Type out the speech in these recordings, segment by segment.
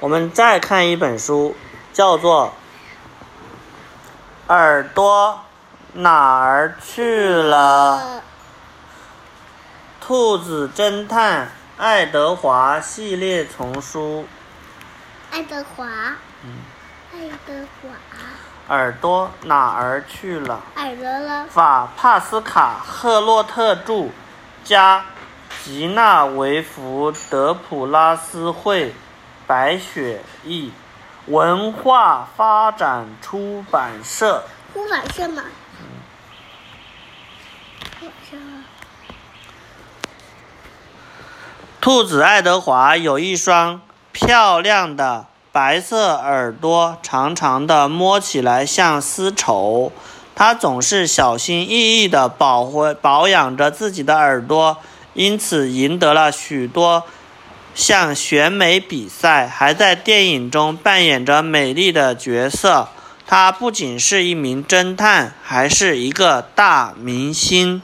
我们再看一本书，叫做《耳朵哪儿去了》。兔子侦探爱德华系列丛书。爱德华。嗯。爱德华。耳朵哪儿去了？耳朵了。法帕斯卡赫洛特著，加吉纳维弗德普拉斯绘，白雪艺，文化发展出版社。出版社吗？兔子爱德华有一双漂亮的白色耳朵，长长的，摸起来像丝绸。他总是小心翼翼地保护保养着自己的耳朵，因此赢得了许多像选美比赛，还在电影中扮演着美丽的角色。他不仅是一名侦探，还是一个大明星。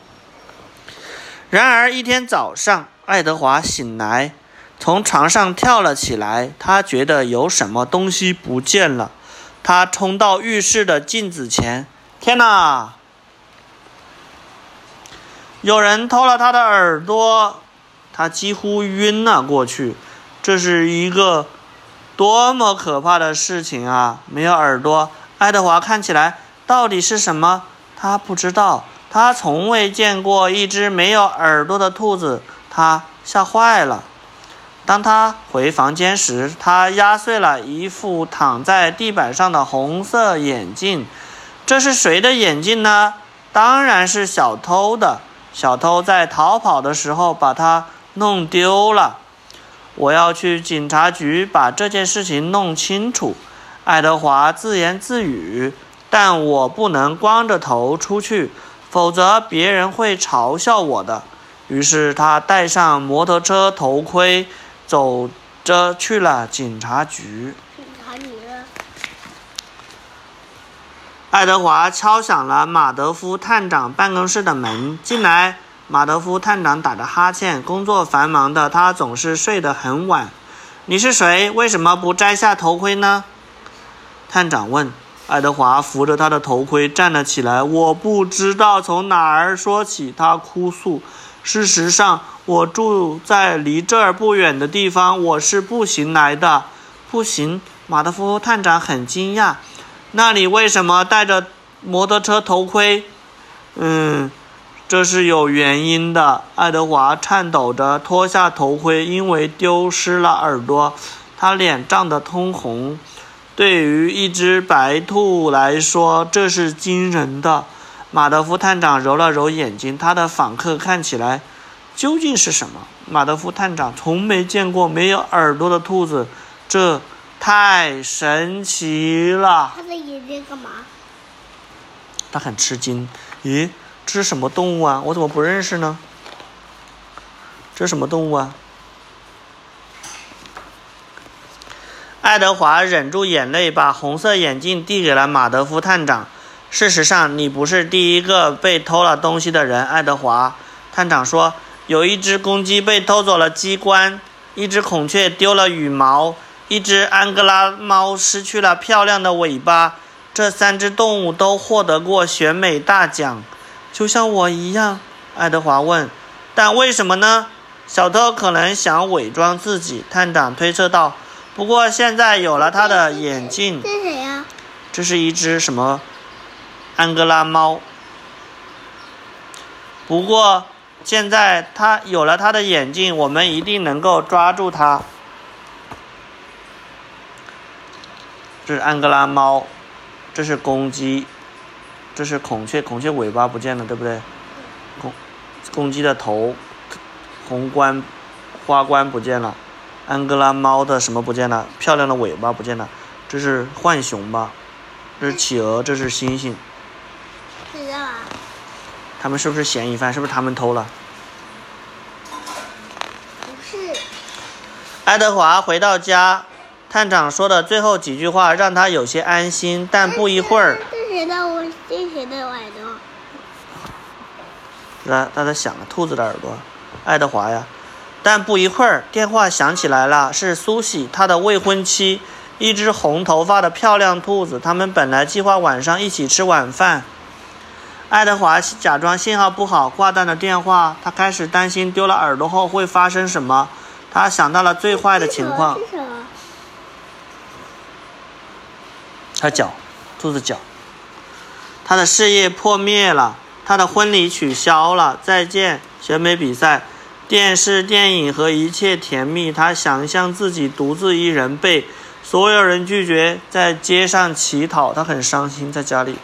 然而一天早上，爱德华醒来，从床上跳了起来。他觉得有什么东西不见了。他冲到浴室的镜子前，天哪！有人偷了他的耳朵！他几乎晕了过去。这是一个多么可怕的事情啊！没有耳朵，爱德华看起来到底是什么？他不知道。他从未见过一只没有耳朵的兔子。他吓坏了。当他回房间时，他压碎了一副躺在地板上的红色眼镜。这是谁的眼镜呢？当然是小偷的。小偷在逃跑的时候把它弄丢了。我要去警察局把这件事情弄清楚。爱德华自言自语。但我不能光着头出去，否则别人会嘲笑我的。于是他戴上摩托车头盔，走着去了警察局。警察局。爱德华敲响了马德夫探长办公室的门。进来。马德夫探长打着哈欠，工作繁忙的他总是睡得很晚。你是谁？为什么不摘下头盔呢？探长问。爱德华扶着他的头盔站了起来。我不知道从哪儿说起，他哭诉。事实上，我住在离这儿不远的地方。我是步行来的。步行？马德夫探长很惊讶。那你为什么戴着摩托车头盔？嗯，这是有原因的。爱德华颤抖着脱下头盔，因为丢失了耳朵，他脸涨得通红。对于一只白兔来说，这是惊人的。马德夫探长揉了揉眼睛，他的访客看起来究竟是什么？马德夫探长从没见过没有耳朵的兔子，这太神奇了。他的眼睛干嘛？他很吃惊。咦，这是什么动物啊？我怎么不认识呢？这是什么动物啊？爱德华忍住眼泪，把红色眼镜递给了马德夫探长。事实上，你不是第一个被偷了东西的人，爱德华。探长说，有一只公鸡被偷走了鸡冠，一只孔雀丢了羽毛，一只安哥拉猫失去了漂亮的尾巴。这三只动物都获得过选美大奖，就像我一样。爱德华问：“但为什么呢？”小偷可能想伪装自己，探长推测道。不过现在有了他的眼镜。这是谁呀？这是一只什么？安哥拉猫。不过，现在他有了他的眼镜，我们一定能够抓住他。这是安哥拉猫，这是公鸡，这是孔雀，孔雀尾巴不见了，对不对？公公鸡的头，红冠，花冠不见了。安哥拉猫的什么不见了？漂亮的尾巴不见了。这是浣熊吧？这是企鹅，这是猩猩。知道啊。他们是不是嫌疑犯？是不是他们偷了？不是。爱德华回到家，探长说的最后几句话让他有些安心，但不一会儿。这谁的我？这谁的耳朵？他他在想，兔子的耳朵，爱德华呀。但不一会儿，电话响起来了，是苏西，他的未婚妻，一只红头发的漂亮兔子。他们本来计划晚上一起吃晚饭。爱德华假装信号不好，挂断了电话。他开始担心丢了耳朵后会发生什么。他想到了最坏的情况。他脚，兔子脚。他的事业破灭了，他的婚礼取消了。再见，选美比赛。电视、电影和一切甜蜜，他想象自己独自一人被所有人拒绝，在街上乞讨。他很伤心，在家里，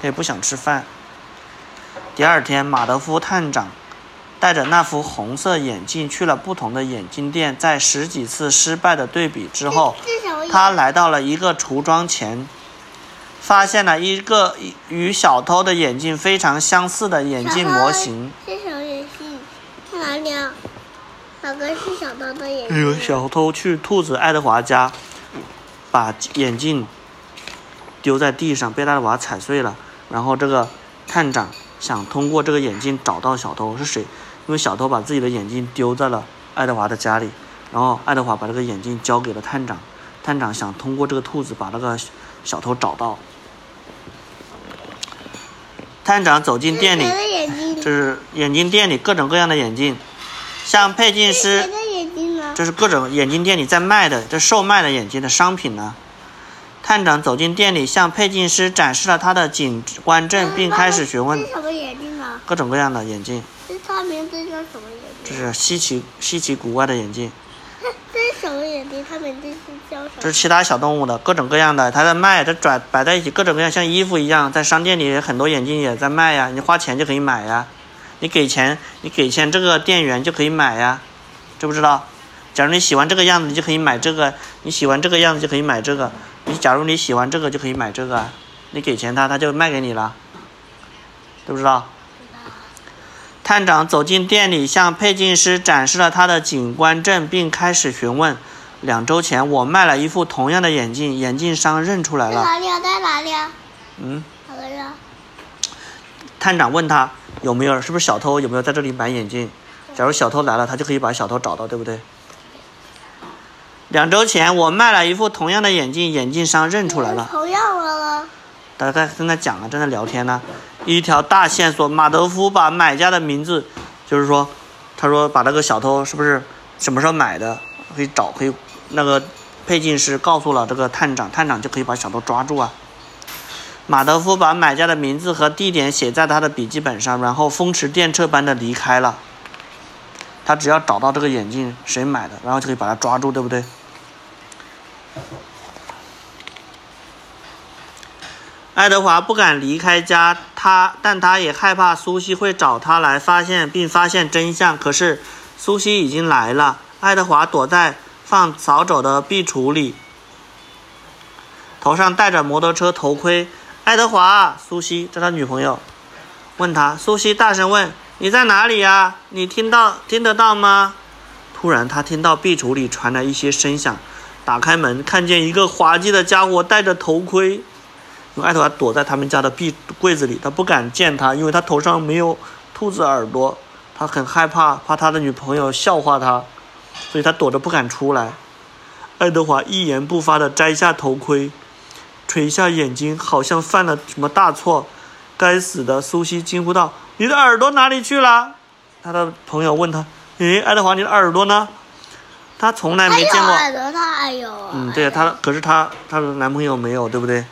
他也不想吃饭。第二天，马德夫探长戴着那副红色眼镜去了不同的眼镜店，在十几次失败的对比之后？他来到了一个橱窗前，发现了一个与小偷的眼镜非常相似的眼镜模型。是什么眼镜？在哪里啊？哪个是小偷的眼这个镜？小偷去兔子爱德华家，把眼镜丢在地上，被爱德华踩碎了。然后这个探长想通过这个眼镜找到小偷是谁，因为小偷把自己的眼镜丢在了爱德华的家里，然后爱德华把这个眼镜交给了探长，探长想通过这个兔子把那个小偷找到。探长走进店里？这是眼镜店里各种各样的眼镜，像配镜师？这是各种眼镜店里在卖的，这售卖的眼镜的商品呢。探长走进店里，向配镜师展示了他的警官证，并开始询问？各种各样的眼镜。这它名字叫什么眼镜？这是稀奇稀奇古怪的眼镜，这是什么眼睛？它名字是叫什么？这是其他小动物的各种各样的，他在卖，它转摆在一起，各种各样像衣服一样，在商店里很多眼镜也在卖呀，你花钱就可以买呀，你给钱，你给钱这个店员就可以买呀，知不知道？假如你喜欢这个样子，你就可以买这个；你喜欢这个样子就可以买这个。你假如你喜欢这个，就可以买这个。你给钱他，他就卖给你了，知不知道？探长走进店里，向配镜师展示了他的警官证，并开始询问：两周前我卖了一副同样的眼镜，眼镜商认出来了。在哪里啊？在哪里啊？嗯？探长问他有没有，是不是小偷有没有在这里买眼镜？假如小偷来了，他就可以把小偷找到，对不对？两周前我卖了一副同样的眼镜，眼镜商认出来了。同样的了。大家在正在讲啊，正在聊天呢。一条大线索，马德夫把买家的名字，就是说，他说把那个小偷是不是什么时候买的，可以找，可以那个配镜师告诉了这个探长，探长就可以把小偷抓住啊。马德夫把买家的名字和地点写在他的笔记本上，然后风驰电掣般的离开了。他只要找到这个眼镜谁买的，然后就可以把他抓住，对不对？爱德华不敢离开家，他但他也害怕苏西会找他来发现并发现真相。可是苏西已经来了，爱德华躲在放扫帚的壁橱里，头上戴着摩托车头盔。爱德华，苏西，这他女朋友，问他。苏西大声问：“你在哪里呀？你听到听得到吗？”突然，他听到壁橱里传来一些声响，打开门，看见一个滑稽的家伙戴着头盔。因为爱德华躲在他们家的壁柜子里，他不敢见他，因为他头上没有兔子耳朵，他很害怕，怕他的女朋友笑话他，所以他躲着不敢出来。爱德华一言不发地摘下头盔，垂下眼睛，好像犯了什么大错。该死的！苏西惊呼道：“你的耳朵哪里去了？”他的朋友问他：“诶，爱德华，你的耳朵呢？”他从来没见过。耳朵，他还有啊。嗯，对，他可是他她的男朋友没有，对不对？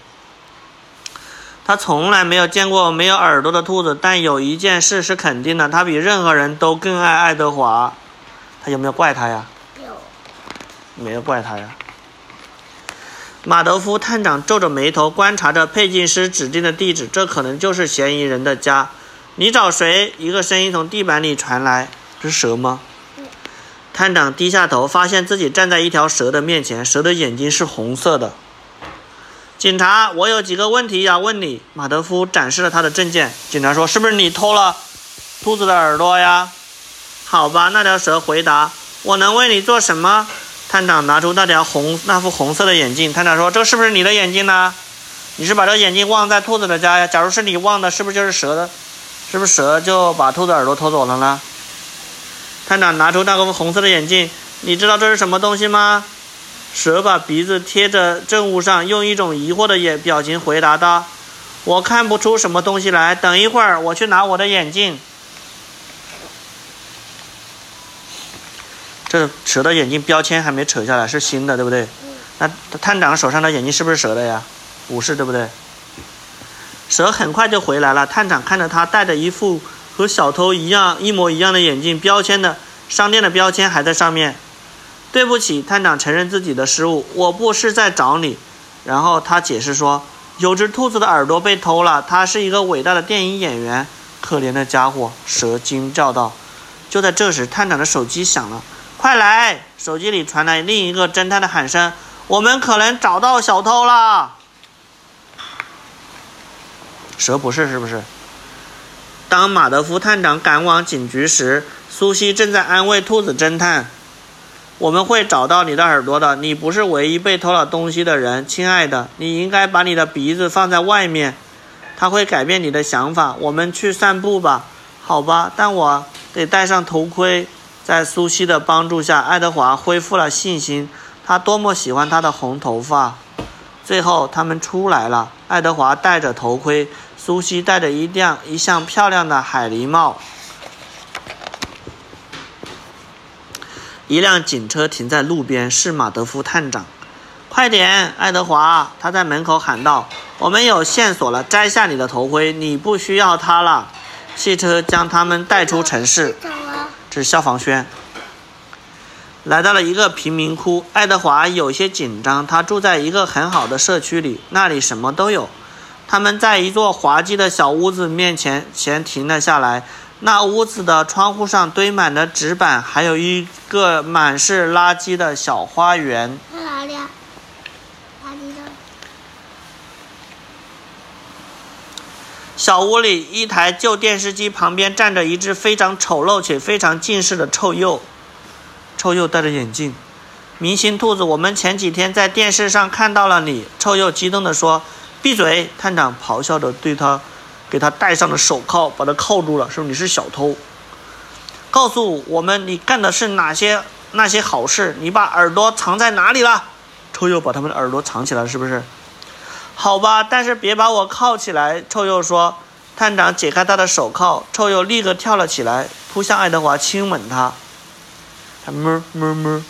她从来没有见过没有耳朵的兔子，但有一件事是肯定的，他比任何人都更爱爱德华。他有没有怪他呀？有。没有怪他呀。马德夫探长皱着眉头观察着配镜师指定的地址，这可能就是嫌疑人的家。你找谁？一个声音从地板里传来。这是蛇吗？探长低下头，发现自己站在一条蛇的面前，蛇的眼睛是红色的。警察，我有几个问题要问你。马德夫展示了他的证件。警察说：“是不是你偷了兔子的耳朵呀？”好吧，那条蛇回答：“我能为你做什么？”探长拿出那条红那副红色的眼镜。探长说：“这是不是你的眼镜呢？你是把这个眼镜忘在兔子的家呀？假如是你忘的，是不是就是蛇的？是不是蛇就把兔子耳朵偷走了呢？”探长拿出那个红色的眼镜，你知道这是什么东西吗？蛇把鼻子贴着证物上，用一种疑惑的眼表情回答道：“我看不出什么东西来。等一会儿，我去拿我的眼镜。”这蛇的眼镜标签还没扯下来，是新的，对不对？那探长手上的眼镜是不是蛇的呀？不是，对不对？蛇很快就回来了。探长看着他戴着一副和小偷一样一模一样的眼镜，标签的商店的标签还在上面。对不起，探长承认自己的失误，我不是在找你。然后他解释说，有只兔子的耳朵被偷了，他是一个伟大的电影演员。可怜的家伙，蛇惊叫道。就在这时，探长的手机响了。快来！手机里传来另一个侦探的喊声：“我们可能找到小偷了。”蛇不是，是不是？当马德夫探长赶往警局时，苏西正在安慰兔子侦探：“我们会找到你的耳朵的，你不是唯一被偷了东西的人，亲爱的。你应该把你的鼻子放在外面，它会改变你的想法。我们去散步吧，好吧？但我得戴上头盔。”在苏西的帮助下，爱德华恢复了信心。他多么喜欢他的红头发！最后，他们出来了。爱德华戴着头盔，苏西戴着一辆一项漂亮的海狸帽。一辆警车停在路边，是马德夫探长。快点，爱德华！他在门口喊道：“我们有线索了！摘下你的头盔，你不需要它了。”汽车将他们带出城市。这是消防栓。来到了一个贫民窟，爱德华有些紧张。他住在一个很好的社区里，那里什么都有。他们在一座滑稽的小屋子面前前停了下来。那屋子的窗户上堆满了纸板，还有一个满是垃圾的小花园。在哪里？啊？小屋里，一台旧电视机旁边站着一只非常丑陋且非常近视的臭鼬。臭鼬戴着眼镜。明星兔子，我们前几天在电视上看到了你。臭鼬激动地说：“闭嘴！”探长咆哮着对他，给他戴上了手铐，把他铐住了，说：“你是小偷。告诉我们，你干的是哪些那些好事？你把耳朵藏在哪里了？”臭鼬把他们的耳朵藏起来，是不是？好吧，但是别把我铐起来。”臭鼬说。探长解开他的手铐，臭鼬立刻跳了起来，扑向爱德华，亲吻他。他哞哞哞。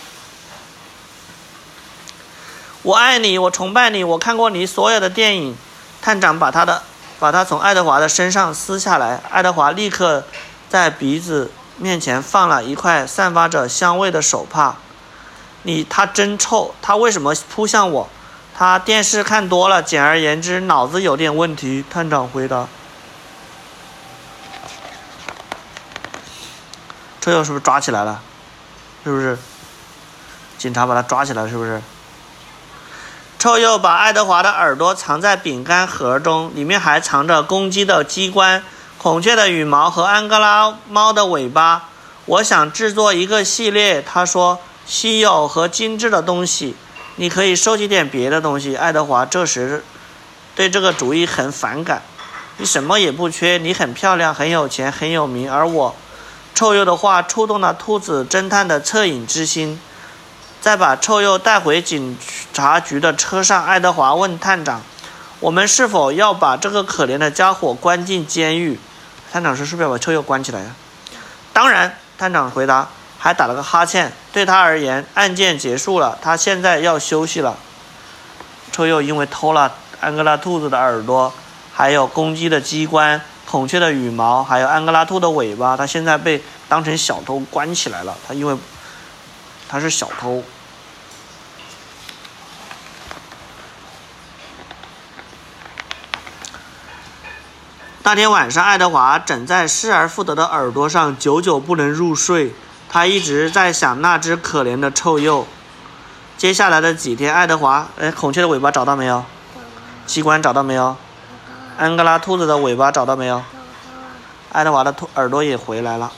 我爱你，我崇拜你，我看过你所有的电影。探长把他的把他从爱德华的身上撕下来，爱德华立刻在鼻子面前放了一块散发着香味的手帕。你，他真臭！他为什么扑向我？他电视看多了，简而言之，脑子有点问题。探长回答。这又是不是抓起来了？是不是？警察把他抓起来，是不是？臭鼬把爱德华的耳朵藏在饼干盒中，里面还藏着公鸡的鸡冠、孔雀的羽毛和安哥拉猫的尾巴。我想制作一个系列，他说，稀有和精致的东西。你可以收集点别的东西。爱德华这时对这个主意很反感。你什么也不缺，你很漂亮，很有钱，很有名，而我……臭鼬的话触动了兔子侦探的恻隐之心。再把臭鼬带回警局察局的车上，爱德华问探长：“我们是否要把这个可怜的家伙关进监狱？”探长说：“是不是要把臭鼬关起来呀？”“当然。”探长回答。还打了个哈欠。对他而言，案件结束了，他现在要休息了。臭鼬因为偷了安哥拉兔子的耳朵，还有公鸡的鸡冠、孔雀的羽毛，还有安哥拉兔的尾巴，他现在被当成小偷关起来了。他因为他是小偷。那天晚上，爱德华枕在失而复得的耳朵上，久久不能入睡。他一直在想那只可怜的臭鼬。接下来的几天，爱德华，哎，孔雀的尾巴找到没有？机关找到没有？安哥拉兔子的尾巴找到没有？爱德华的兔耳朵也回来了。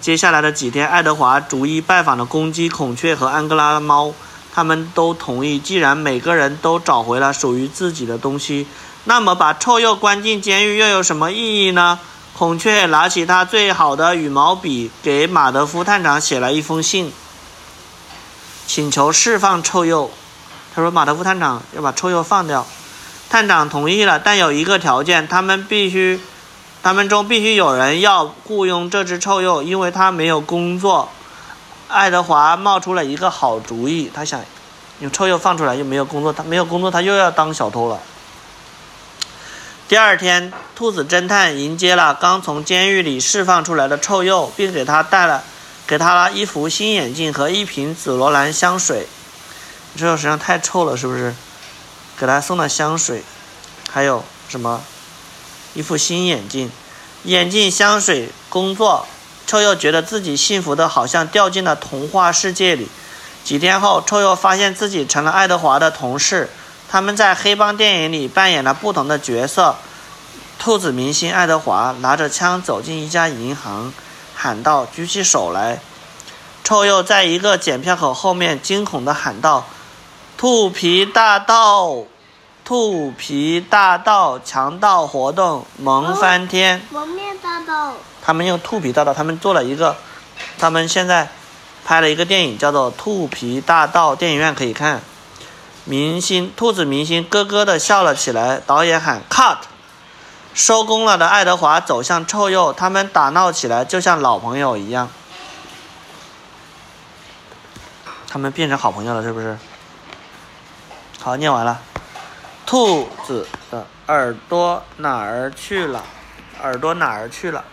接下来的几天，爱德华逐一拜访了公鸡、孔雀和安哥拉的猫，他们都同意，既然每个人都找回了属于自己的东西，那么把臭鼬关进监狱又有什么意义呢？孔雀拿起他最好的羽毛笔，给马德夫探长写了一封信，请求释放臭鼬。他说：“马德夫探长要把臭鼬放掉。”探长同意了，但有一个条件，他们必须，他们中必须有人要雇佣这只臭鼬，因为他没有工作。爱德华冒出了一个好主意，他想，用臭鼬放出来又没有工作，他没有工作，他又要当小偷了。第二天，兔子侦探迎接了刚从监狱里释放出来的臭鼬，并给他带了，给他了一副新眼镜和一瓶紫罗兰香水。臭鼬实际上太臭了，是不是？给他送了香水，还有什么？一副新眼镜，眼镜、香水、工作。臭鼬觉得自己幸福的好像掉进了童话世界里。几天后，臭鼬发现自己成了爱德华的同事。他们在黑帮电影里扮演了不同的角色。兔子明星爱德华拿着枪走进一家银行，喊道：“举起手来！”臭鼬在一个检票口后面惊恐地喊道：“兔皮大盗！兔皮大盗！强盗活动，萌翻天！”蒙面大盗。他们用兔皮大盗，他们做了一个，他们现在拍了一个电影，叫做《兔皮大盗》，电影院可以看。明星兔子明星咯咯的笑了起来。导演喊 “cut”，收工了的爱德华走向臭鼬，他们打闹起来，就像老朋友一样。他们变成好朋友了，是不是？好，念完了。兔子的耳朵哪儿去了？耳朵哪儿去了？